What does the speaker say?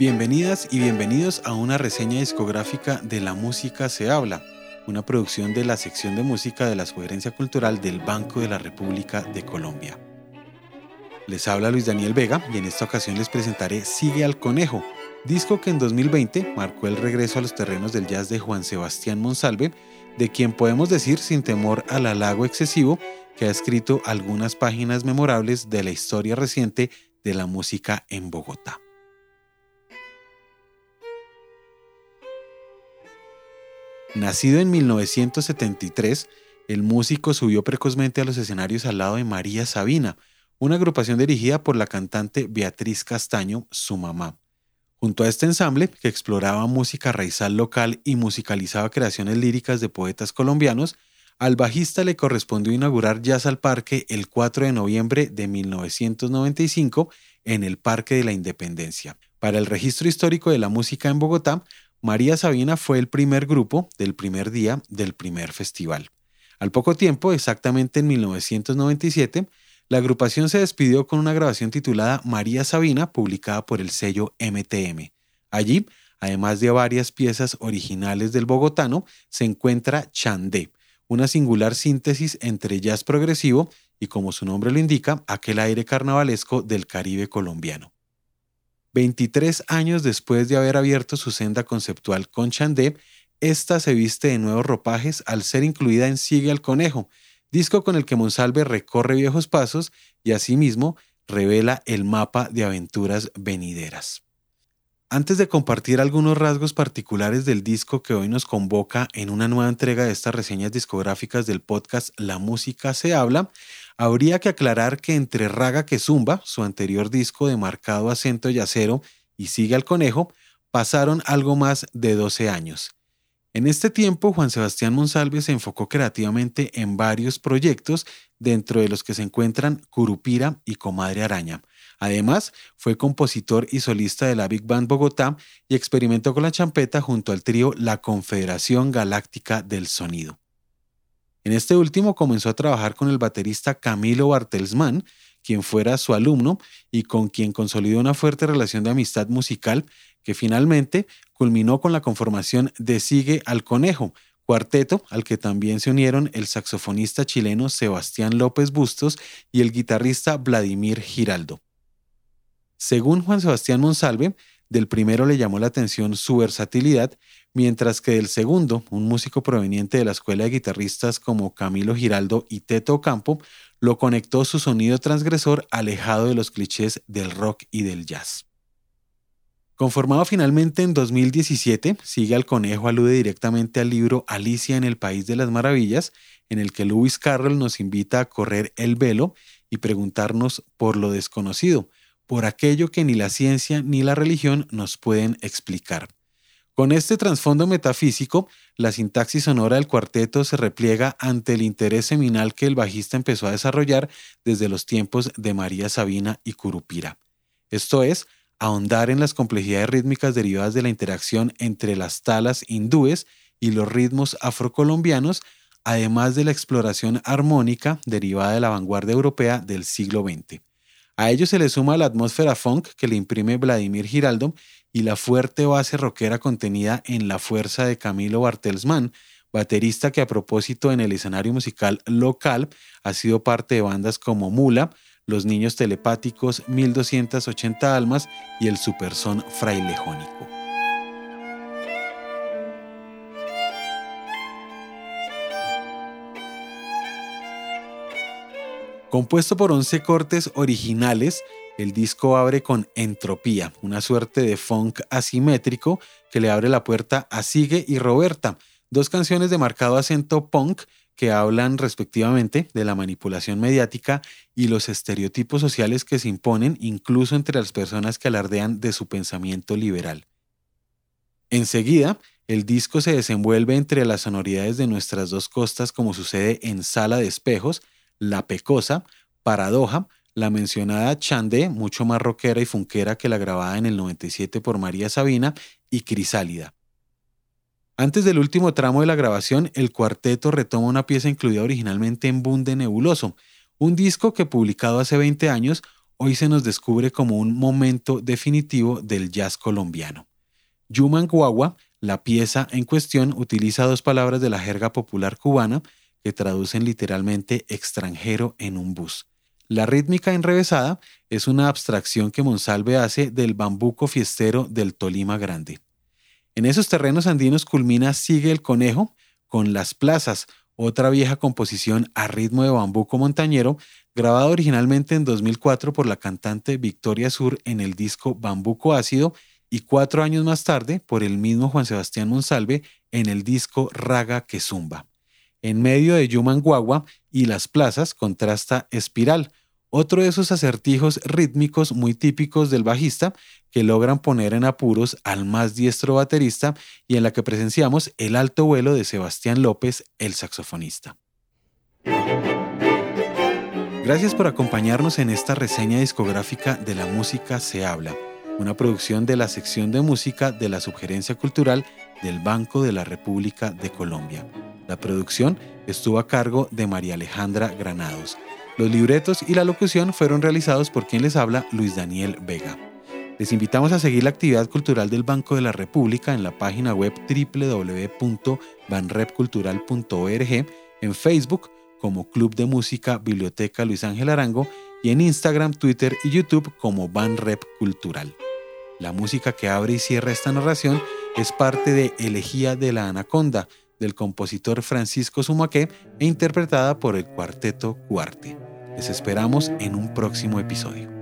Bienvenidas y bienvenidos a una reseña discográfica de La Música se habla, una producción de la sección de música de la Sugerencia Cultural del Banco de la República de Colombia. Les habla Luis Daniel Vega y en esta ocasión les presentaré Sigue al Conejo, disco que en 2020 marcó el regreso a los terrenos del jazz de Juan Sebastián Monsalve, de quien podemos decir sin temor al halago excesivo que ha escrito algunas páginas memorables de la historia reciente de la música en Bogotá. Nacido en 1973, el músico subió precozmente a los escenarios al lado de María Sabina, una agrupación dirigida por la cantante Beatriz Castaño, su mamá. Junto a este ensamble, que exploraba música raizal local y musicalizaba creaciones líricas de poetas colombianos, al bajista le correspondió inaugurar Jazz al Parque el 4 de noviembre de 1995 en el Parque de la Independencia. Para el registro histórico de la música en Bogotá, María Sabina fue el primer grupo del primer día del primer festival. Al poco tiempo, exactamente en 1997, la agrupación se despidió con una grabación titulada María Sabina, publicada por el sello MTM. Allí, además de varias piezas originales del bogotano, se encuentra Chandé, una singular síntesis entre jazz progresivo y, como su nombre lo indica, aquel aire carnavalesco del Caribe colombiano. 23 años después de haber abierto su senda conceptual con Chandé, esta se viste de nuevos ropajes al ser incluida en Sigue al Conejo, disco con el que Monsalve recorre viejos pasos y asimismo revela el mapa de aventuras venideras. Antes de compartir algunos rasgos particulares del disco que hoy nos convoca en una nueva entrega de estas reseñas discográficas del podcast La Música se habla, habría que aclarar que entre Raga que Zumba, su anterior disco de marcado acento yacero, y Sigue al Conejo, pasaron algo más de 12 años. En este tiempo, Juan Sebastián Monsalve se enfocó creativamente en varios proyectos, dentro de los que se encuentran Curupira y Comadre Araña. Además, fue compositor y solista de la Big Band Bogotá y experimentó con la champeta junto al trío La Confederación Galáctica del Sonido. En este último comenzó a trabajar con el baterista Camilo Bartelsmann, quien fuera su alumno y con quien consolidó una fuerte relación de amistad musical que finalmente culminó con la conformación de Sigue al Conejo, cuarteto al que también se unieron el saxofonista chileno Sebastián López Bustos y el guitarrista Vladimir Giraldo. Según Juan Sebastián Monsalve, del primero le llamó la atención su versatilidad, mientras que del segundo, un músico proveniente de la escuela de guitarristas como Camilo Giraldo y Teto Campo, lo conectó su sonido transgresor alejado de los clichés del rock y del jazz. Conformado finalmente en 2017, Sigue al Conejo alude directamente al libro Alicia en el País de las Maravillas, en el que Lewis Carroll nos invita a correr el velo y preguntarnos por lo desconocido, por aquello que ni la ciencia ni la religión nos pueden explicar. Con este trasfondo metafísico, la sintaxis sonora del cuarteto se repliega ante el interés seminal que el bajista empezó a desarrollar desde los tiempos de María Sabina y Curupira. Esto es, ahondar en las complejidades rítmicas derivadas de la interacción entre las talas hindúes y los ritmos afrocolombianos, además de la exploración armónica derivada de la vanguardia europea del siglo XX. A ello se le suma la atmósfera funk que le imprime Vladimir Giraldo y la fuerte base rockera contenida en La Fuerza de Camilo Bartelsmann, baterista que a propósito en el escenario musical local ha sido parte de bandas como Mula, Los Niños Telepáticos, 1280 Almas y el Superson Frailejónico. Compuesto por 11 cortes originales, el disco abre con Entropía, una suerte de funk asimétrico que le abre la puerta a Sigue y Roberta, dos canciones de marcado acento punk que hablan respectivamente de la manipulación mediática y los estereotipos sociales que se imponen incluso entre las personas que alardean de su pensamiento liberal. Enseguida, el disco se desenvuelve entre las sonoridades de nuestras dos costas como sucede en Sala de Espejos, La Pecosa, Paradoja, la mencionada Chandé, mucho más rockera y funquera que la grabada en el 97 por María Sabina, y Crisálida. Antes del último tramo de la grabación, el cuarteto retoma una pieza incluida originalmente en Bunde Nebuloso, un disco que publicado hace 20 años hoy se nos descubre como un momento definitivo del jazz colombiano. Yuman Guagua, la pieza en cuestión, utiliza dos palabras de la jerga popular cubana que traducen literalmente extranjero en un bus. La rítmica enrevesada es una abstracción que Monsalve hace del bambuco fiestero del Tolima Grande. En esos terrenos andinos culmina Sigue el Conejo con Las Plazas, otra vieja composición a ritmo de bambuco montañero, grabada originalmente en 2004 por la cantante Victoria Sur en el disco Bambuco Ácido y cuatro años más tarde por el mismo Juan Sebastián Monsalve en el disco Raga que Zumba. En medio de Yuman Guagua y las plazas contrasta Espiral, otro de esos acertijos rítmicos muy típicos del bajista que logran poner en apuros al más diestro baterista y en la que presenciamos el alto vuelo de Sebastián López, el saxofonista. Gracias por acompañarnos en esta reseña discográfica de La Música se habla, una producción de la sección de música de la Subgerencia Cultural del Banco de la República de Colombia. La producción estuvo a cargo de María Alejandra Granados. Los libretos y la locución fueron realizados por quien les habla, Luis Daniel Vega. Les invitamos a seguir la actividad cultural del Banco de la República en la página web www.banrepcultural.org, en Facebook como Club de Música Biblioteca Luis Ángel Arango y en Instagram, Twitter y YouTube como Banrep Cultural. La música que abre y cierra esta narración es parte de Elegía de la Anaconda, del compositor Francisco Sumaqué e interpretada por el Cuarteto Cuarte. Les esperamos en un próximo episodio.